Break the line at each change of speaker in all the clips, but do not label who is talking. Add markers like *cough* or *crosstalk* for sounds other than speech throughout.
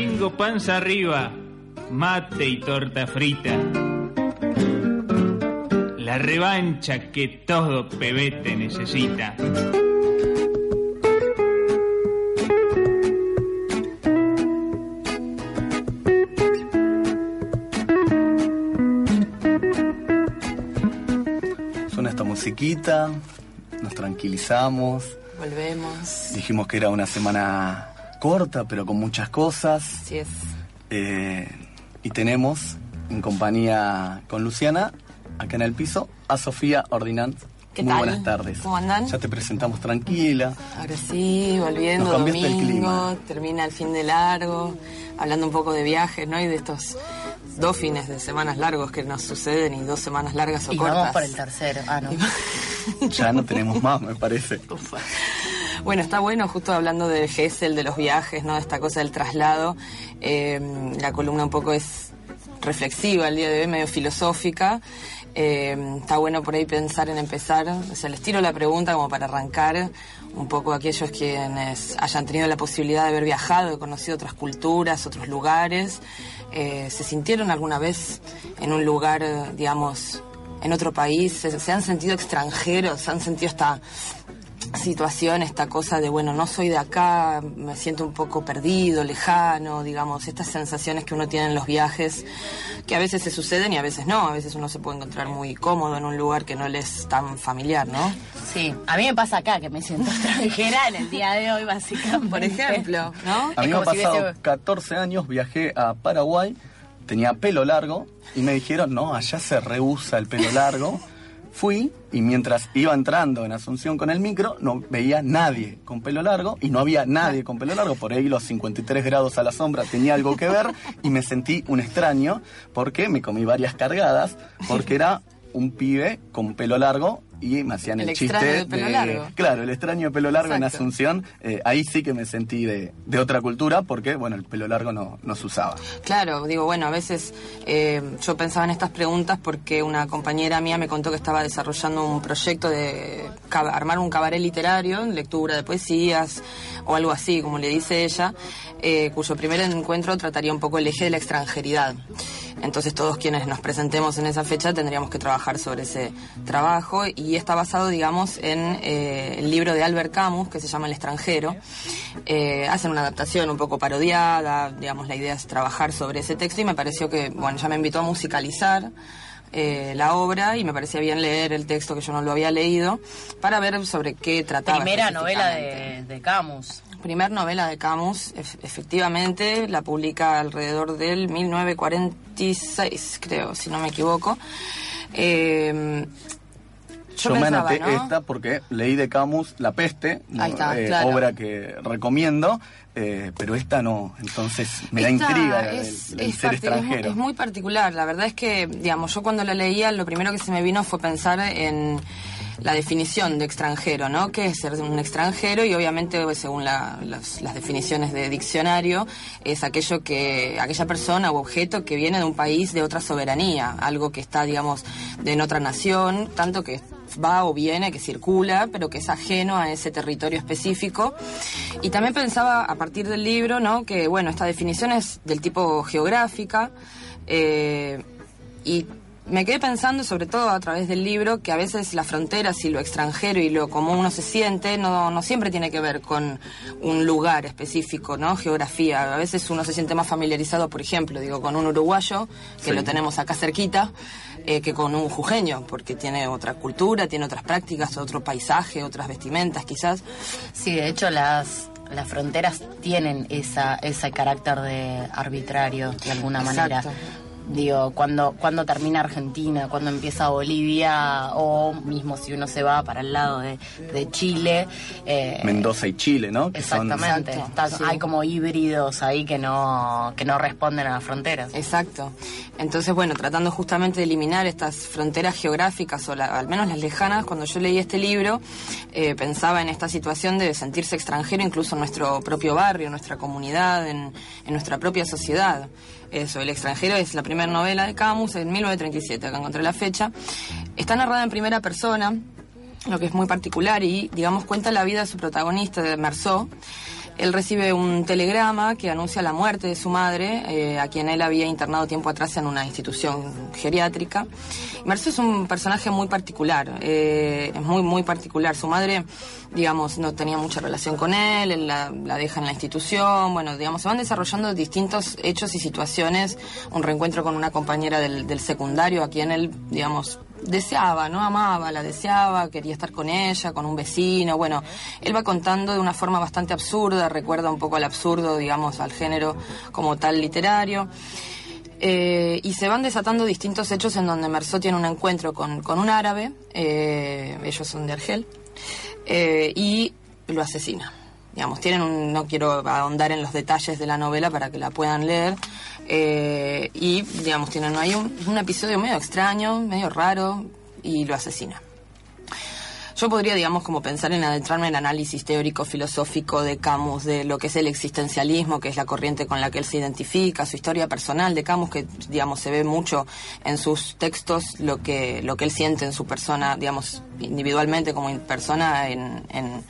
domingo panza arriba, mate y torta frita. La revancha que todo pebete necesita.
Suena esta musiquita, nos tranquilizamos.
Volvemos.
Dijimos que era una semana corta, pero con muchas cosas.
Así es.
Eh, y tenemos en compañía con Luciana, acá en el piso, a Sofía Ordinant.
¿Qué
Muy
tal?
buenas tardes.
¿Cómo andan?
Ya te presentamos tranquila.
Ahora sí, volviendo
Nos cambiaste el
domingo,
clima.
termina el fin de largo, hablando un poco de viajes, ¿no? Y de estos dos fines de semanas largos que nos suceden y dos semanas largas o
Y
cortas.
vamos por el tercero. Ah, no. *laughs*
Ya no tenemos más, me parece.
Bueno, está bueno, justo hablando del GESEL, de los viajes, ¿no? Esta cosa del traslado. Eh, la columna un poco es reflexiva el día de hoy, medio filosófica. Eh, está bueno por ahí pensar en empezar. O sea, les tiro la pregunta como para arrancar un poco aquellos quienes hayan tenido la posibilidad de haber viajado, de conocido otras culturas, otros lugares. Eh, ¿Se sintieron alguna vez en un lugar, digamos, en otro país? ¿Se, se han sentido extranjeros? ¿Se han sentido esta situación, esta cosa de, bueno, no soy de acá, me siento un poco perdido, lejano, digamos, estas sensaciones que uno tiene en los viajes, que a veces se suceden y a veces no, a veces uno se puede encontrar muy cómodo en un lugar que no le es tan familiar, ¿no?
Sí, a mí me pasa acá que me siento *laughs* extranjera en el día de hoy, básicamente.
Por ejemplo, ¿no?
A mí me ha
si
pasado
hubiese-
14 años, viajé a Paraguay, tenía pelo largo y me dijeron, no, allá se rehúsa el pelo largo. Fui y mientras iba entrando en Asunción con el micro, no veía nadie con pelo largo y no había nadie con pelo largo. Por ahí los 53 grados a la sombra tenía algo que ver y me sentí un extraño porque me comí varias cargadas porque era un pibe con pelo largo y me hacían el,
El
chiste
extraño de pelo largo.
Claro, el extraño de pelo largo en. Asunción. eh, ahí sí que me sentí de, de otra cultura porque, bueno, el pelo largo no, no se usaba.
Claro, digo, bueno, a veces eh, yo pensaba en estas preguntas porque una compañera mía me contó que estaba desarrollando un proyecto de armar un cabaret literario, lectura de poesías o algo así, como le dice ella, eh, cuyo primer encuentro trataría un poco el eje de la extranjeridad. Entonces todos quienes nos presentemos en esa fecha tendríamos que trabajar sobre ese trabajo y está basado, digamos, en eh, el libro de Albert Camus que se llama El extranjero. Eh, hacen una adaptación un poco parodiada, digamos, la idea es trabajar sobre ese texto y me pareció que, bueno, ya me invitó a musicalizar. eh, la obra y me parecía bien leer el texto que yo no lo había leído para ver sobre qué trataba.
Primera novela de, Camus.
Primer novela de Camus, ef- efectivamente, la publica alrededor del 1946, creo, si no me equivoco. Eh,
Yo, me
pensaba,
anoté
¿no?
esta porque leí de Camus La Peste,
está,
eh,
claro.
obra que recomiendo, eh, pero esta no, entonces me da
Esta
intriga
es,
el, el
es
ser
parti- es
extranjero.
Es muy particular. La verdad es que, digamos, yo cuando la leía, lo primero que se me vino fue pensar en la definición de extranjero, ¿no? ¿Qué es ser un extranjero? Y obviamente, pues, según la- las, definiciones de diccionario, es aquello que, aquella persona o objeto que viene de un país de otra soberanía, algo que está, digamos, de otra nación, tanto que va o viene, que circula, pero que es ajeno a ese territorio específico. Y también pensaba a partir del libro, ¿no? Que bueno, esta definición es del tipo geográfica eh, y me quedé pensando, sobre todo a través del libro, que a veces las fronteras y lo extranjero y lo como uno se siente no, no siempre tiene que ver con un lugar específico, ¿no? Geografía. A veces uno se siente más familiarizado, por ejemplo, digo, con un uruguayo, que
Sí.
lo tenemos acá cerquita, eh, que con un jujeño, porque tiene otra cultura, tiene otras prácticas, otro paisaje, otras vestimentas, quizás.
Sí, de hecho las, las fronteras tienen esa, ese carácter de arbitrario de alguna manera. Digo, cuando, cuando termina Argentina, cuando empieza Bolivia, o mismo si uno se va para el lado de, de Chile. eh,
Mendoza y Chile, ¿no? Que
Exactamente.
Exacto,
Está-
sí.
Hay como híbridos ahí que no, que no responden a las fronteras.
Exacto. Entonces, bueno, tratando justamente de eliminar estas fronteras geográficas, o la- al menos las lejanas, cuando yo leí este libro, eh, pensaba en esta situación de sentirse extranjero incluso en nuestro propio barrio, en nuestra comunidad, en, en nuestra propia sociedad. Eso, El extranjero es la primera novela de Camus en 1937, acá encontré la fecha. Está narrada en primera persona, lo que es muy particular y, digamos, cuenta la vida de su protagonista, de Merceau, él recibe un telegrama que anuncia la muerte de su madre, eh, a quien él había internado tiempo atrás en una institución geriátrica. Marcio es un personaje muy particular, eh, es muy, muy particular. Su madre, digamos, no tenía mucha relación con él, él la, deja en la institución, bueno, digamos, se van desarrollando distintos hechos y situaciones, un reencuentro con una compañera del, del secundario a quien él, digamos, deseaba, ¿no? Amaba, la deseaba, quería estar con ella, con un vecino, bueno, él va contando de una forma bastante absurda, recuerda un poco al absurdo, digamos, al género como tal literario. Eh, y se van desatando distintos hechos en donde Merceau tiene un encuentro con, con un árabe, eh, ellos son de Argel, eh, y lo asesina. Digamos, tienen un, no quiero ahondar en los detalles de la novela para que la puedan leer, eh, y digamos, tienen ahí un, un episodio medio extraño, medio raro, y lo asesina. Yo podría, digamos, como pensar en adentrarme en el análisis teórico, filosófico de Camus, de lo que es el existencialismo, que es la corriente con la que él se identifica, su historia personal de Camus, que, digamos, se ve mucho en sus textos, lo que, lo que él siente en su persona, digamos, individualmente como persona, en, en,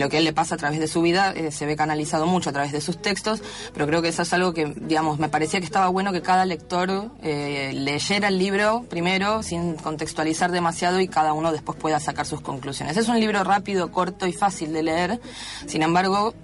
lo que él le pasa a través de su vida, eh, se ve canalizado mucho a través de sus textos, pero creo que eso es algo que, digamos, me parecía que estaba bueno que cada lector eh, leyera el libro primero, sin contextualizar demasiado, y cada uno después pueda sacar sus conclusiones. Es un libro rápido, corto y fácil de leer, sin embargo,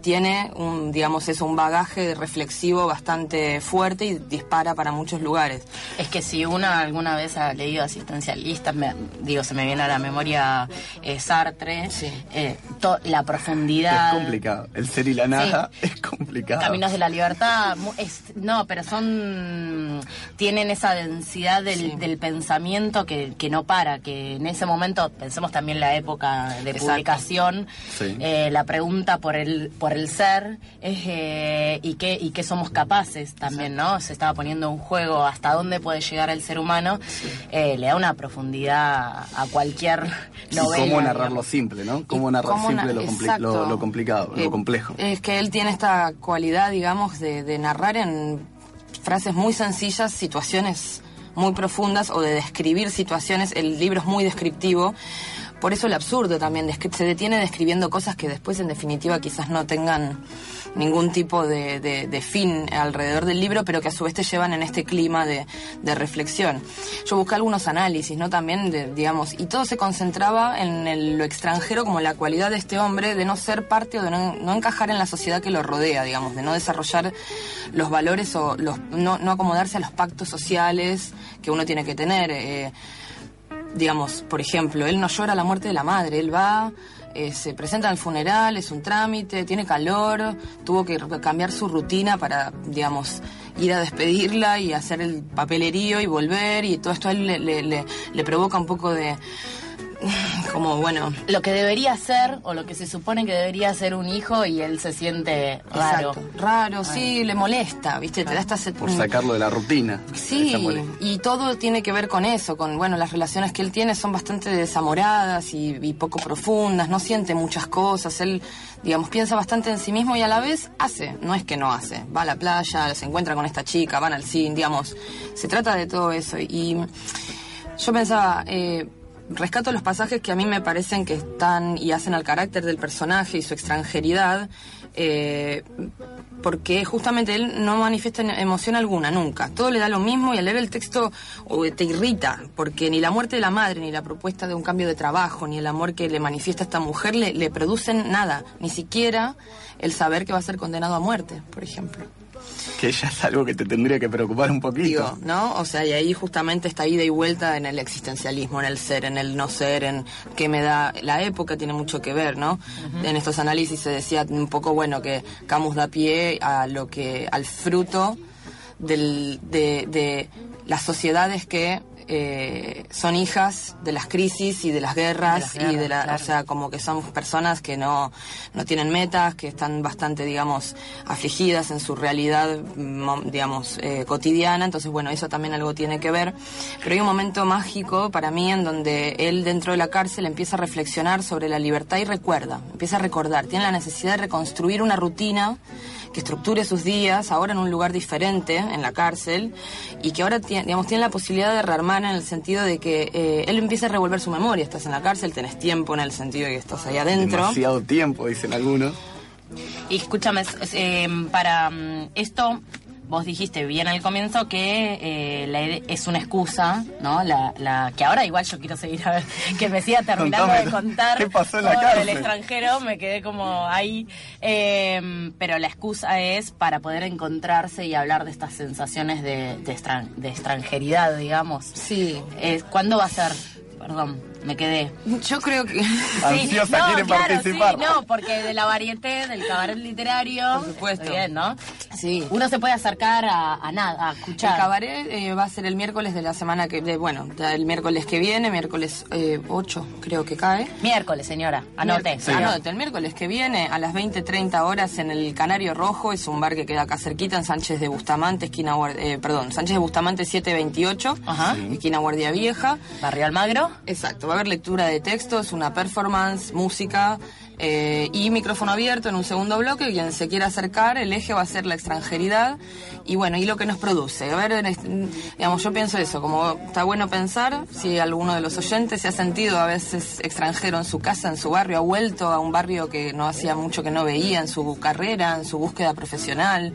tiene un, digamos, es un bagaje reflexivo bastante fuerte y dispara para muchos lugares.
Es que si uno alguna vez ha leído asistencialistas, me, digo, se me viene a la memoria eh, Sartre,
Sí.
eh, to- la profundidad.
Es complicado. El ser y la nada *laughs* es complicado.
Caminos de la libertad, es, no, pero son, tienen esa densidad del,
Sí.
del pensamiento que, que no para, que en ese momento, pensemos también la época de
Exacto.
publicación,
Sí.
eh, la pregunta por el, por el ser eh, y, qué, y qué somos capaces también, ¿no? Se estaba poniendo un juego hasta dónde puede llegar el ser humano, eh, le da una profundidad a cualquier
Y
novela.
cómo narrar lo simple, ¿no? Cómo
Y
narrar
cómo
simple
na-
lo, compli-
exacto.
lo, lo complicado,
Eh,
lo complejo.
Es que él tiene esta cualidad, digamos, de, de narrar en frases muy sencillas situaciones muy profundas o de describir situaciones. El libro es muy descriptivo. Por eso el absurdo también se detiene describiendo cosas que después en definitiva quizás no tengan ningún tipo de, de- fin alrededor del libro, pero que a su vez te llevan en este clima de, de reflexión. Yo busqué algunos análisis, ¿no? También, digamos, y todo se concentraba en el- lo extranjero como la cualidad de este hombre de no ser parte o de no, no encajar en la sociedad que lo rodea, digamos, de no desarrollar los valores o los, no, no acomodarse a los pactos sociales que uno tiene que tener. eh, digamos, por ejemplo, él no llora la muerte de la madre, él va, eh, se presenta al funeral, es un trámite, tiene calor, tuvo que cambiar su rutina para, digamos, ir a despedirla y hacer el papelerío y volver, y todo esto a él le, le- le- le provoca un poco de, *laughs* como, bueno,
lo que debería ser o lo que se supone que debería ser un hijo y él se siente raro.
exacto, raro, sí, le molesta, ¿viste? Te da esta... se-
Por sacarlo de la rutina.
Sí, y todo tiene que ver con eso, con, bueno, las relaciones que él tiene son bastante desamoradas y, y poco profundas, no siente muchas cosas, él, digamos, piensa bastante en sí mismo y a la vez hace, no es que no hace, va a la playa, se encuentra con esta chica, van al cine, digamos, se trata de todo eso. Y yo pensaba, eh, rescato los pasajes que a mí me parecen que están y hacen al carácter del personaje y su extranjeridad, eh, porque justamente él no manifiesta emoción alguna, nunca. Todo le da lo mismo y al leer el texto o te irrita, porque ni la muerte de la madre, ni la propuesta de un cambio de trabajo, ni el amor que le manifiesta esta mujer le producen nada, ni siquiera el saber que va a ser condenado a muerte, por ejemplo.
Que ya es algo que te tendría que preocupar un poquito.
Digo, ¿no? O sea, y ahí justamente esta ida y vuelta en el existencialismo, en el ser, en el no ser, en qué me da. La época tiene mucho que ver, ¿no? En estos análisis se decía un poco, bueno, que Camus da pie a lo que. al fruto del, de, de las sociedades que. Eh, son hijas de las crisis y de las guerras,
De las
y de la, o sea, como que son personas que no, no tienen metas, que están bastante, digamos, afligidas en su realidad, mo- digamos, eh, cotidiana. Entonces, bueno, eso también algo tiene que ver. Pero hay un momento mágico para mí en donde él dentro de la cárcel empieza a reflexionar sobre la libertad y recuerda, empieza a recordar, tiene la necesidad de reconstruir una rutina que estructure sus días ahora en un lugar diferente, en la cárcel, y que ahora tiene, digamos, tiene la posibilidad de rearmar en el sentido de que eh, él empieza a revolver su memoria. Estás en la cárcel, tenés tiempo en el sentido de que estás ahí adentro.
Demasiado tiempo, dicen algunos.
Y escúchame, es- eh, para mm, esto, vos dijiste bien al comienzo que eh, la es una excusa, ¿no? La, la que ahora igual yo quiero seguir a ver, *laughs* que me siga terminando
Contame,
de contar
¿qué pasó en la cárcel?
extranjero, me quedé como ahí. Eh, pero la excusa es para poder encontrarse y hablar de estas sensaciones de, de, extran- de extranjeridad, digamos.
Sí.
Eh, ¿Cuándo va a ser? Perdón, me quedé.
Yo creo que... *laughs*
Ansiosa, quiere
claro,
participar.
Sí, no, porque de la varieté, del cabaret literario.
Por supuesto.
Bien, ¿no?
Sí.
Uno se puede acercar a, a nada, a
El
escuchar.
cabaret eh, va a ser el miércoles de la semana que... De, bueno, ya el miércoles que viene, miércoles eh, 8 creo que cae.
Miércoles, señora. Anote.
Miércoles- Anote, el miércoles que viene a las 20.30 horas en el Canario Rojo, es un bar que queda acá cerquita en Sánchez de Bustamante, esquina eh, perdón, Sánchez de Bustamante 728,
Ajá.
esquina Guardia Vieja.
Barrio Almagro.
Exacto, va a haber lectura de textos, una performance, música eh, y micrófono abierto en un segundo bloque. Quien se quiera acercar, el eje va a ser la extranjeridad y bueno, y lo que nos produce. Ver, digamos, yo pienso eso, como está bueno pensar si alguno de los oyentes se ha sentido a veces extranjero en su casa, en su barrio, ha vuelto a un barrio que no hacía mucho que no veía en su carrera, en su búsqueda profesional,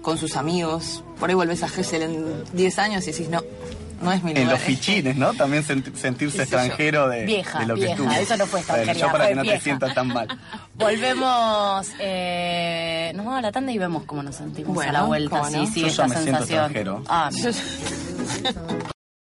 con sus amigos. Por ahí vuelves a Gessel en 10 años y decís, no, no es mi
En
lugar.
los fichines, ¿no? También senti- sentirse extranjero de,
Vieja,
de lo que
vieja,
estuvo.
eso no fue
Bueno,
extranjería,
yo para que no
vieja.
te sientas tan mal. *laughs*
Volvemos, eh, nos vamos a la tanda y vemos cómo nos sentimos
Bueno,
a la vuelta.
cómo no.
Sí, sí,
Yo ya
esta
me siento
sensación.
extranjero.
Ah. *laughs*